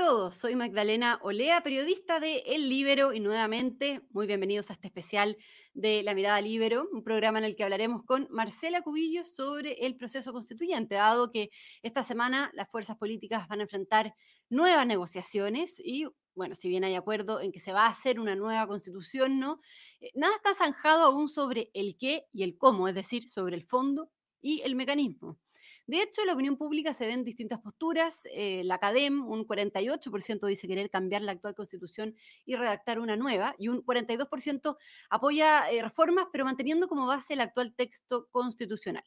todos, soy Magdalena Olea, periodista de El Libero y nuevamente muy bienvenidos a este especial de La Mirada Libero, un programa en el que hablaremos con Marcela Cubillo sobre el proceso constituyente, dado que esta semana las fuerzas políticas van a enfrentar nuevas negociaciones y bueno, si bien hay acuerdo en que se va a hacer una nueva constitución, ¿no? Eh, nada está zanjado aún sobre el qué y el cómo, es decir, sobre el fondo y el mecanismo. De hecho, en la opinión pública se ven distintas posturas. Eh, la CADEM, un 48% dice querer cambiar la actual constitución y redactar una nueva, y un 42% apoya eh, reformas, pero manteniendo como base el actual texto constitucional.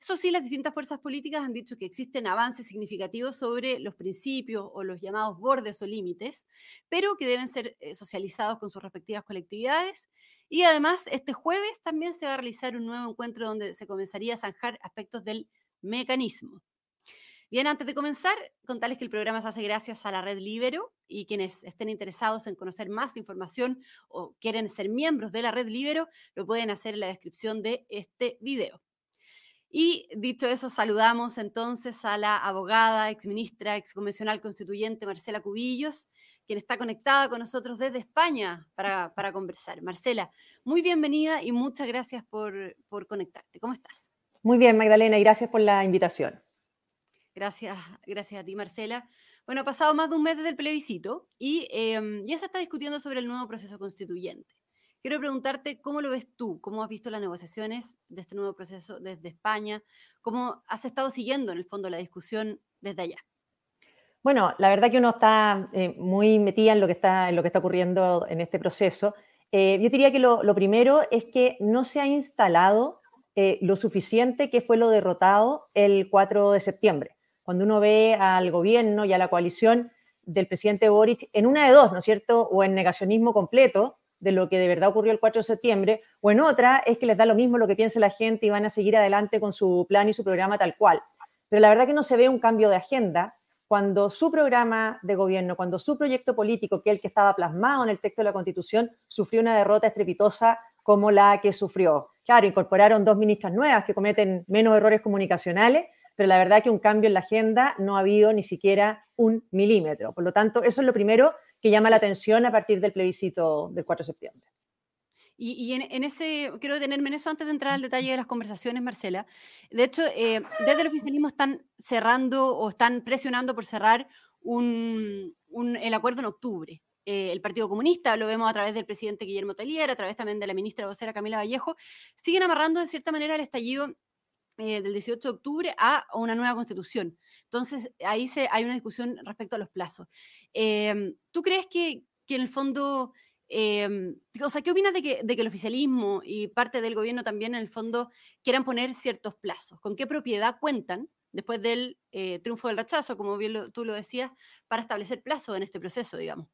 Eso sí, las distintas fuerzas políticas han dicho que existen avances significativos sobre los principios o los llamados bordes o límites, pero que deben ser eh, socializados con sus respectivas colectividades. Y además, este jueves también se va a realizar un nuevo encuentro donde se comenzaría a zanjar aspectos del mecanismo. Bien, antes de comenzar, contarles que el programa se hace gracias a la red Libero y quienes estén interesados en conocer más información o quieren ser miembros de la red Libero, lo pueden hacer en la descripción de este video. Y dicho eso, saludamos entonces a la abogada, exministra, exconvencional constituyente Marcela Cubillos, quien está conectada con nosotros desde España para, para conversar. Marcela, muy bienvenida y muchas gracias por, por conectarte. ¿Cómo estás? Muy bien, Magdalena, y gracias por la invitación. Gracias, gracias a ti, Marcela. Bueno, ha pasado más de un mes desde el plebiscito y em, ya se está discutiendo sobre el nuevo proceso constituyente. Quiero preguntarte cómo lo ves tú, cómo has visto las negociaciones de este nuevo proceso desde España, cómo has estado siguiendo en el fondo la discusión desde allá. Bueno, la verdad que uno está eh, muy metida en lo que está, en lo que está ocurriendo en este proceso. Eh, yo diría que lo, lo, primero es que no se ha instalado eh, lo suficiente que fue lo derrotado el 4 de septiembre. Cuando uno ve al gobierno y a la coalición del presidente Boric en una de dos, ¿no es cierto? O en negacionismo completo de lo que de verdad ocurrió el 4 de septiembre, o en otra es que les da lo mismo lo que piense la gente y van a seguir adelante con su plan y su programa tal cual. Pero la verdad que no se ve un cambio de agenda cuando su programa de gobierno, cuando su proyecto político, que es el que estaba plasmado en el texto de la Constitución, sufrió una derrota estrepitosa como la que sufrió. Claro, incorporaron dos ministras nuevas que cometen menos errores comunicacionales, pero la verdad que un cambio en la agenda no ha habido ni siquiera un milímetro. Por lo tanto, eso es lo primero que llama la atención a partir del plebiscito del 4 de septiembre. Y, en, ese, quiero detenerme en eso antes de entrar al detalle de las conversaciones, Marcela. De hecho, eh, desde el oficialismo están cerrando o están presionando por cerrar el acuerdo en octubre. Eh, el Partido Comunista, lo vemos a través del presidente Guillermo Tellier, a través también de la ministra vocera Camila Vallejo, siguen amarrando de cierta manera el estallido eh, del 18 de octubre a una nueva constitución. Entonces, ahí se, hay una discusión respecto a los plazos. Em, ¿Tú crees que, en el fondo, em, o sea, qué opinas de que, el oficialismo y parte del gobierno también en el fondo quieran poner ciertos plazos? ¿Con qué propiedad cuentan después del eh, triunfo del rechazo, como bien tú lo decías, para establecer plazos en este proceso, digamos?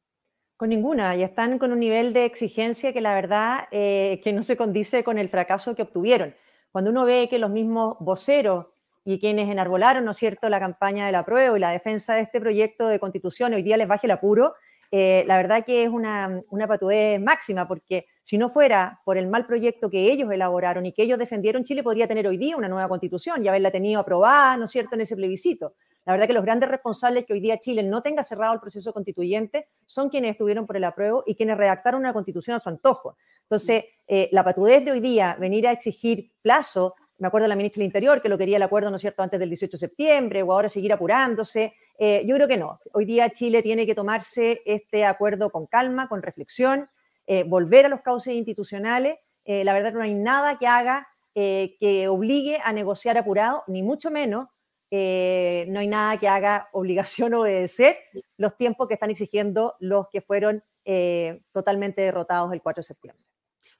Con ninguna, y están con un nivel de exigencia que la verdad eh, que no se condice con el fracaso que obtuvieron. Cuando uno ve que los mismos voceros y quienes enarbolaron, ¿no cierto?, la campaña de la prueba y la defensa de este proyecto de constitución, hoy día les baje el apuro, eh, la verdad que es una, una patudez máxima, porque si no fuera por el mal proyecto que ellos elaboraron y que ellos defendieron, Chile podría tener hoy día una nueva constitución y haberla tenido aprobada, ¿no es cierto?, en ese plebiscito. La verdad que los grandes responsables que hoy día Chile no tenga cerrado el proceso constituyente son quienes estuvieron por el apruebo y quienes redactaron una constitución a su antojo. Entonces, eh, la patudez de hoy día, venir a exigir plazo, me acuerdo de la ministra del Interior que lo quería el acuerdo, ¿no es cierto?, antes del 18 de septiembre o ahora seguir apurándose. Eh, yo creo que no. Hoy día Chile tiene que tomarse este acuerdo con calma, con reflexión, eh, volver a los cauces institucionales. la verdad no hay nada que haga que obligue a negociar apurado, ni mucho menos eh, no hay nada que haga obligación obedecer los tiempos que están exigiendo los que fueron eh, totalmente derrotados el 4 de septiembre.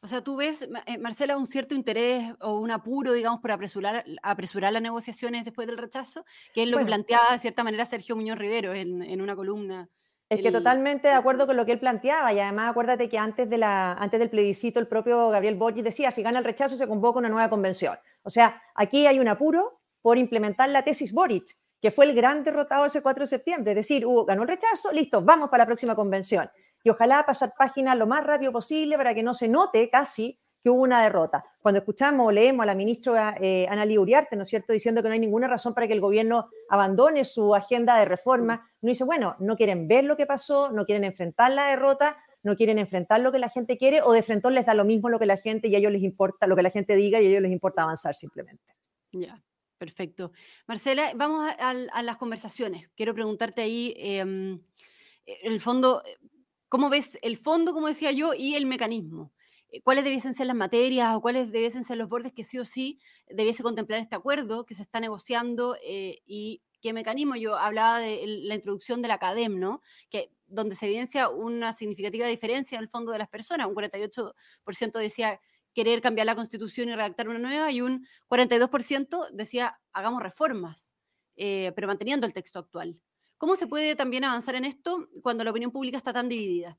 O sea, tú ves, eh, Marcela, un cierto interés o un apuro, digamos, por apresurar, apresurar las negociaciones después del rechazo, que es lo que planteaba de cierta manera Sergio Muñoz Rivero en, una columna. Es que totalmente de acuerdo con lo que él planteaba y además acuérdate que antes, de la, antes del plebiscito el propio Gabriel Boric decía, si gana el rechazo se convoca una nueva convención. O sea, aquí hay un apuro por implementar la tesis Boric, que fue el gran derrotado ese 4 de septiembre. Es decir, hubo, ganó el rechazo, listo, vamos para la próxima convención. Y ojalá pasar página lo más rápido posible para que no se note casi que hubo una derrota. Cuando escuchamos o leemos a la ministra eh, Ana Uriarte, ¿no es cierto?, diciendo que no hay ninguna razón para que el gobierno abandone su agenda de reforma, no dice, bueno, no quieren ver lo que pasó, no quieren enfrentar la derrota, no quieren enfrentar lo que la gente quiere o de frente les da lo mismo lo que la gente y a ellos les importa lo que la gente diga y a ellos les importa avanzar simplemente. Ya, perfecto. Marcela, vamos a, las conversaciones. Quiero preguntarte ahí, em, en el fondo, ¿cómo ves el fondo, como decía yo, y el mecanismo? Eh, cuáles debiesen ser las materias o cuáles debiesen ser los bordes que sí o sí debiese contemplar este acuerdo que se está negociando eh, y qué mecanismo. Yo hablaba de la introducción de la CADEM, ¿no? Que, donde se evidencia una significativa diferencia en el fondo de las personas. Un 48% decía querer cambiar la constitución y redactar una nueva y un 42% decía hagamos reformas, eh, pero manteniendo el texto actual. ¿Cómo se puede también avanzar en esto cuando la opinión pública está tan dividida?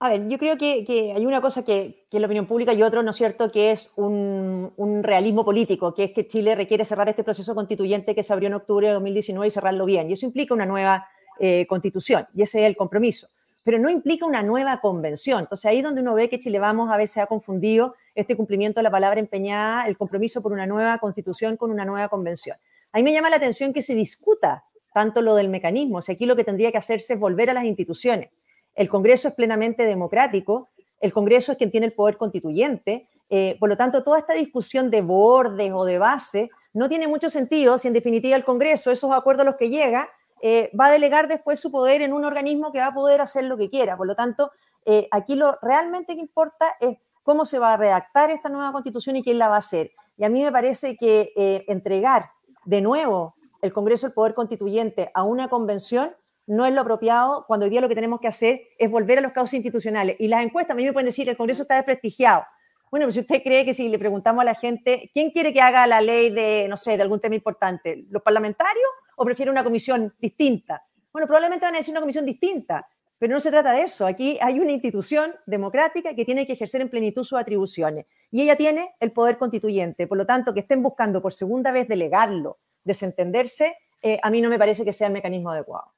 A ver, yo creo que, hay una cosa que, es la opinión pública y otro, ¿no es cierto?, que es un, realismo político, que es que Chile requiere cerrar este proceso constituyente que se abrió en octubre de 2019 y cerrarlo bien. Y eso implica una nueva eh, constitución, y ese es el compromiso. Pero no implica una nueva convención. Entonces, ahí donde uno ve que Chile Vamos a veces ha confundido este cumplimiento de la palabra empeñada, el compromiso por una nueva constitución con una nueva convención. A mí me llama la atención que se discuta tanto lo del mecanismo. O aquí lo que tendría que hacerse es volver a las instituciones el Congreso es plenamente democrático, el Congreso es quien tiene el poder constituyente, eh, por lo tanto, toda esta discusión de bordes o de base no tiene mucho sentido si en definitiva el Congreso, esos acuerdos a los que llega, eh, va a delegar después su poder en un organismo que va a poder hacer lo que quiera. Por lo tanto, eh, aquí lo realmente que importa es cómo se va a redactar esta nueva constitución y quién la va a hacer. Y a mí me parece que entregar de nuevo el Congreso el poder constituyente a una convención no es lo apropiado cuando hoy día lo que tenemos que hacer es volver a los casos institucionales. Y las encuestas, a mí me pueden decir que el Congreso está desprestigiado. Bueno, pues si usted cree que si le preguntamos a la gente, ¿quién quiere que haga la ley de, no sé, de algún tema importante? ¿Los parlamentarios o prefiere una comisión distinta? Bueno, probablemente van a decir una comisión distinta, pero no se trata de eso. Aquí hay una institución democrática que tiene que ejercer en plenitud sus atribuciones y ella tiene el poder constituyente. Por lo tanto, que estén buscando por segunda vez delegarlo, desentenderse, eh, a mí no me parece que sea el mecanismo adecuado.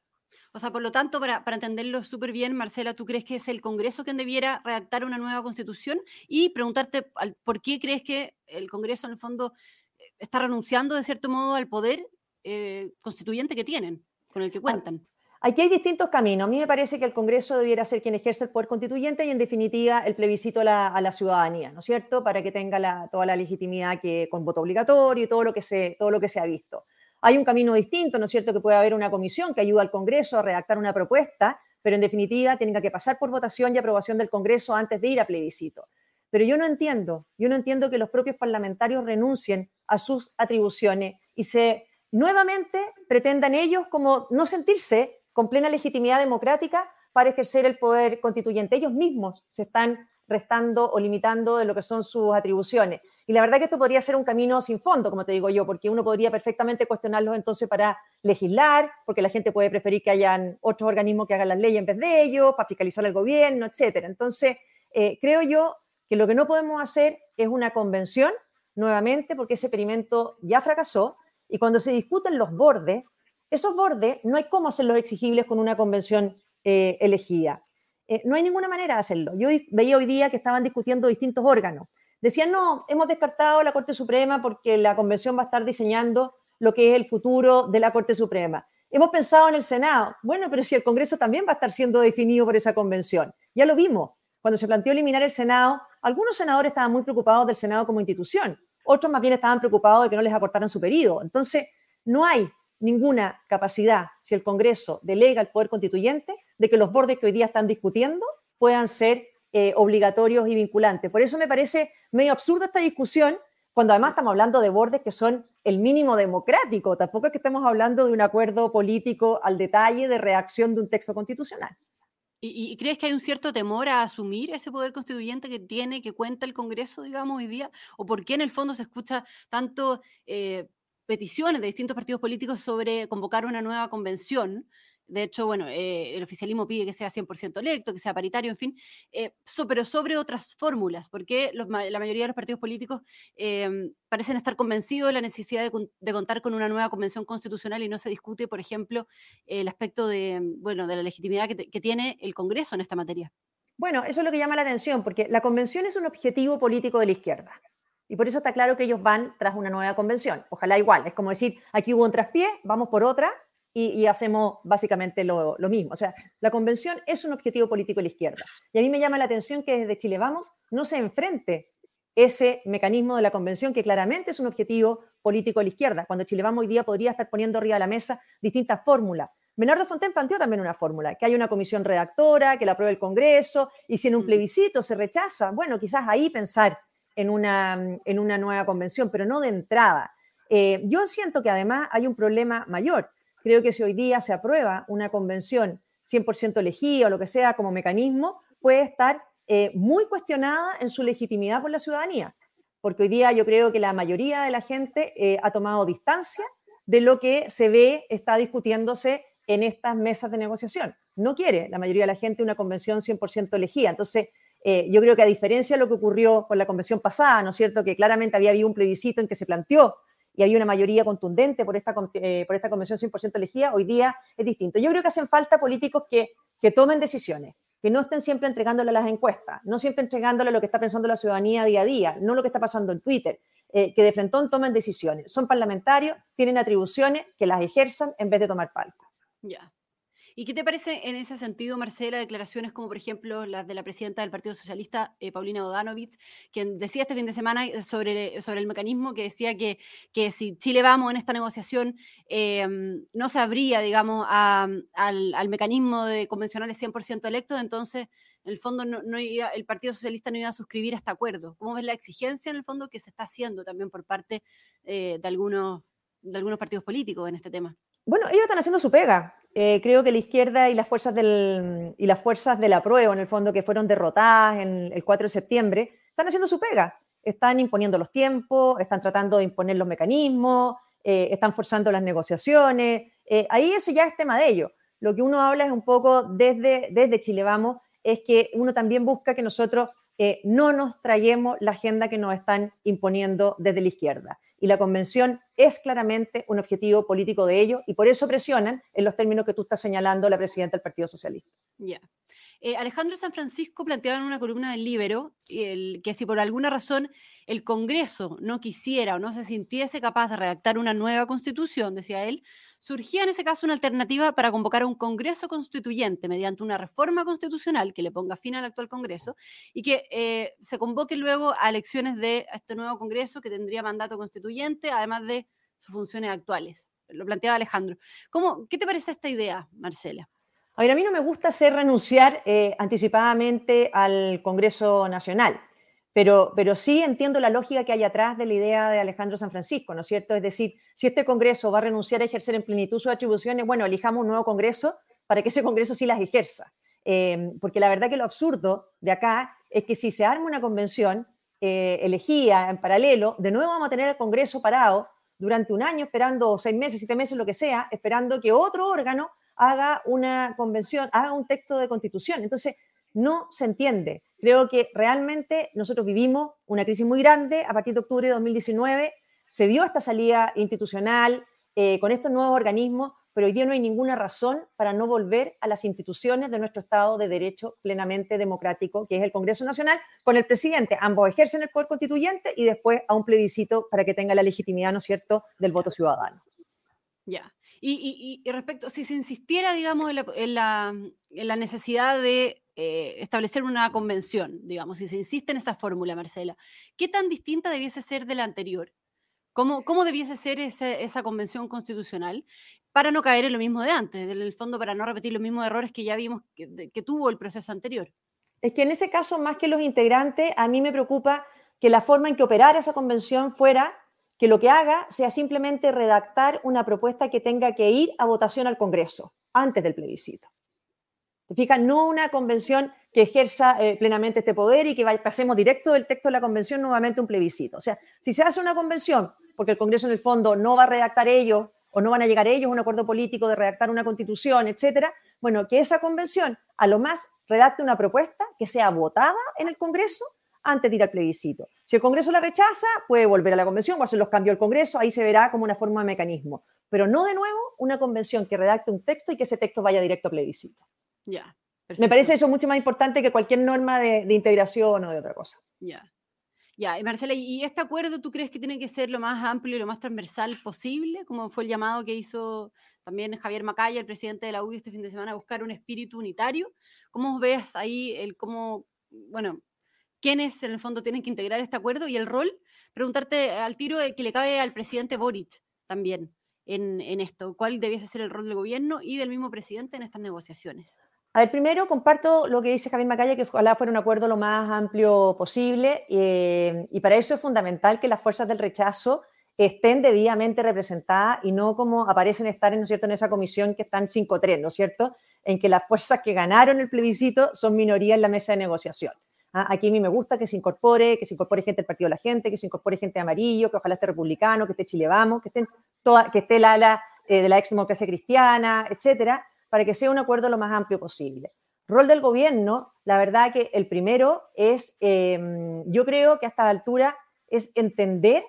O sea, por lo tanto, para, entenderlo súper bien, Marcela, ¿tú crees que es el Congreso quien debiera redactar una nueva constitución? Y preguntarte por qué crees que el Congreso, en el fondo, eh, está renunciando, de cierto modo, al poder eh, constituyente que tienen, con el que cuentan. Aquí hay distintos caminos. A mí me parece que el Congreso debiera ser quien ejerce el poder constituyente y, en definitiva, el plebiscito a la, ciudadanía, ¿no es cierto? Para que tenga toda la legitimidad que con voto obligatorio y todo lo que se, ha visto. Hay un camino distinto, ¿no es cierto?, que puede haber una comisión que ayuda al Congreso a redactar una propuesta, pero en definitiva tiene que pasar por votación y aprobación del Congreso antes de ir a plebiscito. Pero yo no entiendo, yo no entiendo que los propios parlamentarios renuncien a sus atribuciones y se nuevamente pretendan ellos como no sentirse con plena legitimidad democrática para ejercer el poder constituyente. Ellos mismos se están restando o limitando de lo que son sus atribuciones. Y la verdad que esto podría ser un camino sin fondo, como te digo yo, porque uno podría perfectamente cuestionarlos entonces para legislar, porque la gente puede preferir que hayan otros organismos que hagan las leyes en vez de ellos, para fiscalizar al gobierno, etcétera. Entonces, eh, creo yo que lo que no podemos hacer es una convención nuevamente, porque ese experimento ya fracasó, y cuando se discuten los bordes, esos bordes no hay cómo hacerlos exigibles con una convención eh, elegida. Eh, no hay ninguna manera de hacerlo. Yo veía hoy día que estaban discutiendo distintos órganos. Decían, no, hemos descartado la Corte Suprema porque la Convención va a estar diseñando lo que es el futuro de la Corte Suprema. Hemos pensado en el Senado. Bueno, pero si el Congreso también va a estar siendo definido por esa convención. Ya lo vimos. Cuando se planteó eliminar el Senado, algunos senadores estaban muy preocupados del Senado como institución. Otros más bien estaban preocupados de que no les acortaran su periodo. Entonces, no hay ninguna capacidad, si el Congreso delega el poder constituyente, de que los bordes que hoy día están discutiendo puedan ser eh, obligatorios y vinculantes. Por eso me parece medio absurda esta discusión, cuando además estamos hablando de bordes que son el mínimo democrático. Tampoco es que estemos hablando de un acuerdo político al detalle de reacción de un texto constitucional. ¿Y, crees que hay un cierto temor a asumir ese poder constituyente que tiene, que cuenta el Congreso, digamos, hoy día? ¿O por qué en el fondo se escucha tanto eh, peticiones de distintos partidos políticos sobre convocar una nueva convención. De hecho, bueno, eh, el oficialismo pide que sea 100% electo, que sea paritario, en fin, eh, pero sobre otras fórmulas, porque la mayoría de los partidos políticos em, parecen estar convencidos de la necesidad de, contar con una nueva convención constitucional y no se discute, por ejemplo, el aspecto de, bueno, de la legitimidad que, que tiene el Congreso en esta materia. Bueno, eso es lo que llama la atención, porque la convención es un objetivo político de la izquierda. Y por eso está claro que ellos van tras una nueva convención. Ojalá igual. Es como decir, aquí hubo un traspié, vamos por otra y, hacemos básicamente lo, lo, mismo. O sea, la convención es un objetivo político de la izquierda. Y a mí me llama la atención que desde Chile Vamos no se enfrente ese mecanismo de la convención que claramente es un objetivo político de la izquierda, cuando Chile Vamos hoy día podría estar poniendo arriba de la mesa distintas fórmulas. Menardo Fontaine planteó también una fórmula, que haya una comisión redactora, que la apruebe el Congreso, y si en un mm. plebiscito se rechaza, bueno, quizás ahí pensar en una, en una nueva convención, pero no de entrada. Eh, yo siento que además hay un problema mayor. Creo que si hoy día se aprueba una convención 100% elegida o lo que sea como mecanismo, puede estar eh, muy cuestionada en su legitimidad por la ciudadanía, porque hoy día yo creo que la mayoría de la gente eh, ha tomado distancia de lo que se ve está discutiéndose en estas mesas de negociación. No quiere la mayoría de la gente una convención 100% elegida. Entonces, eh, yo creo que a diferencia de lo que ocurrió con la convención pasada, ¿no es cierto?, que claramente había habido un plebiscito en que se planteó y había una mayoría contundente por esta, por esta convención 100% elegida, hoy día es distinto. Yo creo que hacen falta políticos que, que tomen decisiones, que no estén siempre entregándole las encuestas, no siempre entregándole lo que está pensando la ciudadanía día a día, no lo que está pasando en Twitter, eh, que de frente tomen decisiones. Son parlamentarios, tienen atribuciones, que las ejerzan en vez de tomar palco. Ya. ¿Y qué te parece en ese sentido, Marcela, declaraciones como, por ejemplo, las de la presidenta del Partido Socialista, eh, Paulina Odanovich, quien decía este fin de semana sobre, sobre el mecanismo que decía que, si Chile vamos en esta negociación, em, no se abría, digamos, al, al, mecanismo de convencionales 100% electos, entonces, en el fondo, el Partido Socialista no iba a suscribir este acuerdo. ¿Cómo ves la exigencia, en el fondo, que se está haciendo también por parte eh, de algunos partidos políticos en este tema? Bueno, ellos están haciendo su pega. Eh, creo que la izquierda y las fuerzas del y las fuerzas de la prueba, en el fondo, que fueron derrotadas en el 4 de septiembre, están haciendo su pega. Están imponiendo los tiempos, están tratando de imponer los mecanismos, eh, están forzando las negociaciones. Eh, ahí ese ya es tema de ellos. Lo que uno habla es un poco desde, desde Chile Vamos, es que uno también busca que nosotros no nos traemos la agenda que nos están imponiendo desde la izquierda y la convención es claramente un objetivo político de ellos y por eso presionan en los términos que tú estás señalando la presidenta del Partido Socialista. Ya. Eh, Alejandro San Francisco planteaba en una columna del Libero que si por alguna razón el Congreso no quisiera o no se sintiese capaz de redactar una nueva constitución, decía él, surgía en ese caso una alternativa para convocar a un Congreso constituyente mediante una reforma constitucional que le ponga fin al actual Congreso y que eh, se convoque luego a elecciones de este nuevo Congreso que tendría mandato constituyente, además de sus funciones actuales. Lo planteaba Alejandro. ¿Cómo, ¿Qué te parece esta idea, Marcela? A a mí no me gusta hacer renunciar eh, anticipadamente al Congreso Nacional. Pero, pero sí entiendo la lógica que hay atrás de la idea de Alejandro San Francisco, ¿no es cierto? Es decir, si este Congreso va a renunciar a ejercer en plenitud sus atribuciones, bueno, elijamos un nuevo Congreso para que ese Congreso sí las ejerza. Em, porque la verdad que lo absurdo de acá es que si se arma una convención eh, elegida en paralelo, de nuevo vamos a tener el Congreso parado durante un año, esperando seis meses, siete meses, lo que sea, esperando que otro órgano haga una convención, haga un texto de constitución. Entonces, no se entiende. Creo que realmente nosotros vivimos una crisis muy grande a partir de octubre de 2019, se dio esta salida institucional eh, con estos nuevos organismos, pero hoy día no hay ninguna razón para no volver a las instituciones de nuestro Estado de Derecho plenamente democrático, que es el Congreso Nacional, con el presidente. Ambos ejercen el poder constituyente y después a un plebiscito para que tenga la legitimidad, ¿no es cierto?, del voto ciudadano. Ya. Y, respecto, si se insistiera, digamos, en la, necesidad de eh, establecer una convención, digamos, si se insiste en esa fórmula, Marcela, ¿qué tan distinta debiese ser de la anterior? ¿Cómo, cómo debiese ser esa, convención constitucional para no caer en lo mismo de antes, en el fondo para no repetir los mismos errores que ya vimos que, que tuvo el proceso anterior? Es que en ese caso, más que los integrantes, a mí me preocupa que la forma en que operara esa convención fuera que lo que haga sea simplemente redactar una propuesta que tenga que ir a votación al Congreso antes del plebiscito. ¿Te? No una convención que ejerza eh, plenamente este poder y que pasemos directo del texto de la convención nuevamente un plebiscito. O sea, si se hace una convención, porque el Congreso en el fondo no va a redactar ellos o no van a llegar ellos a un acuerdo político de redactar una constitución, etcétera, bueno, que esa convención a lo más redacte una propuesta que sea votada en el Congreso antes de ir al plebiscito. Si el Congreso la rechaza, puede volver a la convención o hacer los cambios al Congreso, ahí se verá como una forma de mecanismo. Pero no de nuevo una convención que redacte un texto y que ese texto vaya directo a plebiscito. Ya. Me parece eso mucho más importante que cualquier norma de, de integración o de otra cosa. Ya. Ya, y Marcela, ¿y este acuerdo tú crees que tiene que ser lo más amplio y lo más transversal posible? Como fue el llamado que hizo también Javier Macaya, el presidente de la UDI este fin de semana, a buscar un espíritu unitario. ¿Cómo ves ahí el cómo, bueno, quiénes en el fondo tienen que integrar este acuerdo y el rol? Preguntarte al tiro que le cabe al presidente Boric también en, en esto. ¿Cuál debiese ser el rol del gobierno y del mismo presidente en estas negociaciones? A ver, primero comparto lo que dice Javier Macaya, que ojalá fuera un acuerdo lo más amplio posible, eh, y para eso es fundamental que las fuerzas del rechazo estén debidamente representadas y no como aparecen estar ¿no es cierto? en esa comisión que están 5-3, ¿no es cierto?, en que las fuerzas que ganaron el plebiscito son minoría en la mesa de negociación. ¿Ah? Aquí a mí me gusta que se incorpore, que se incorpore gente del Partido de la Gente, que se incorpore gente de amarillo, que ojalá esté republicano, que esté Chile Vamos, que, estén toda, que esté la ala eh, de la ex democracia cristiana, etcétera, para que sea un acuerdo lo más amplio posible. Rol del gobierno, la verdad que el primero es, em, yo creo que hasta la altura es entender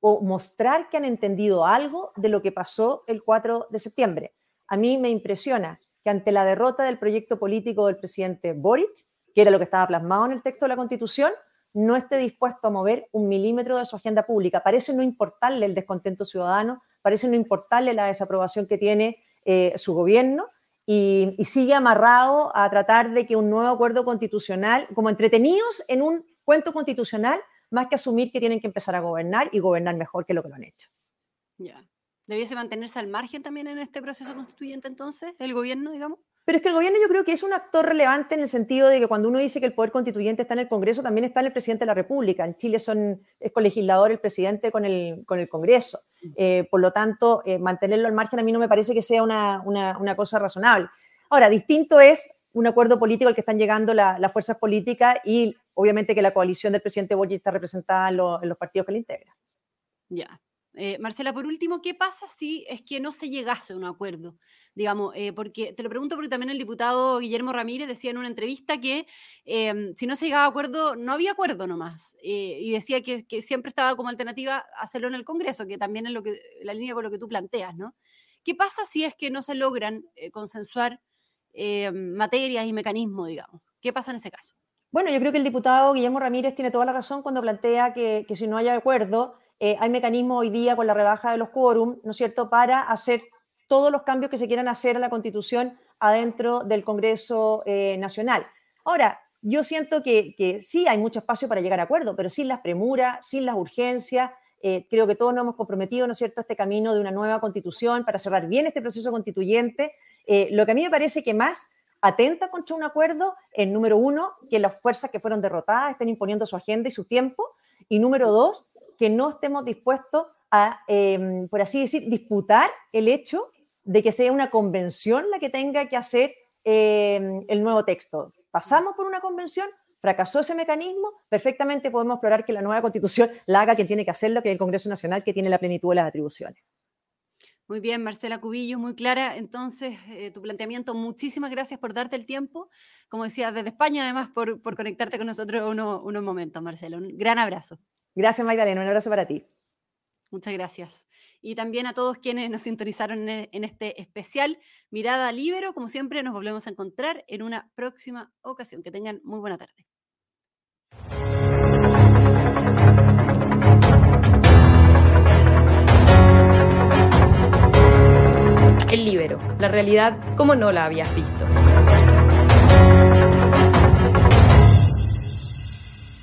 o mostrar que han entendido algo de lo que pasó el 4 de septiembre. A mí me impresiona que ante la derrota del proyecto político del presidente Boric, que era lo que estaba plasmado en el texto de la Constitución, no esté dispuesto a mover un milímetro de su agenda pública. Parece no importarle el descontento ciudadano, parece no importarle la desaprobación que tiene eh, su gobierno y, sigue amarrado a tratar de que un nuevo acuerdo constitucional, como entretenidos en un cuento constitucional, más que asumir que tienen que empezar a gobernar y gobernar mejor que lo que lo han hecho. Ya. ¿Debiese mantenerse al margen también en este proceso constituyente entonces, el gobierno, digamos? Pero es que el gobierno yo creo que es un actor relevante en el sentido de que cuando uno dice que el poder constituyente está en el Congreso, también está en el presidente de la República. En Chile son, es colegislador el presidente con el, con el Congreso. Eh, por lo tanto, eh, mantenerlo al margen a mí no me parece que sea una, una, una, cosa razonable. Ahora, distinto es un acuerdo político al que están llegando las fuerzas políticas y obviamente que la coalición del presidente Boyi está representada en, en los partidos que le integran. Ya, eh, Marcela, por último, ¿qué pasa si es que no se llegase a un acuerdo? Digamos, eh, porque te lo pregunto porque también el diputado Guillermo Ramírez decía en una entrevista que em, si no se llegaba a acuerdo, no había acuerdo nomás. Eh, y decía que, siempre estaba como alternativa hacerlo en el Congreso, que también es lo que, la línea con lo que tú planteas, ¿no? ¿Qué pasa si es que no se logran consensuar materias y mecanismos, digamos? ¿Qué pasa en ese caso? Bueno, yo creo que el diputado Guillermo Ramírez tiene toda la razón cuando plantea que, que si no hay acuerdo, eh, hay mecanismos hoy día con la rebaja de los quórum, ¿no es cierto?, para hacer todos los cambios que se quieran hacer a la Constitución adentro del Congreso eh, Nacional. Ahora, yo siento que, sí hay mucho espacio para llegar a acuerdo, pero sin las premuras, sin las urgencias. Eh, creo que todos nos hemos comprometido, ¿no es cierto?, este camino de una nueva constitución para cerrar bien este proceso constituyente. lo que a mí me parece que más atenta contra un acuerdo es, número uno, que las fuerzas que fueron derrotadas estén imponiendo su agenda y su tiempo. Y número dos, que no estemos dispuestos a, em, por así decir, disputar el hecho de que sea una convención la que tenga que hacer em, el nuevo texto. Pasamos por una convención, fracasó ese mecanismo, perfectamente podemos explorar que la nueva constitución la haga quien tiene que hacerlo, que es el Congreso Nacional, que tiene la plenitud de las atribuciones. Muy bien, Marcela Cubillo, muy clara. Entonces, eh, tu planteamiento, muchísimas gracias por darte el tiempo. Como decía, desde España, además, por, por conectarte con nosotros unos, unos momentos, Marcela. Un gran abrazo. Gracias, Magdalena. Un abrazo para ti. Muchas gracias. Y también a todos quienes nos sintonizaron en este especial Mirada Libero. Como siempre, nos volvemos a encontrar en una próxima ocasión. Que tengan muy buena tarde. El Libero, la realidad como no la habías visto.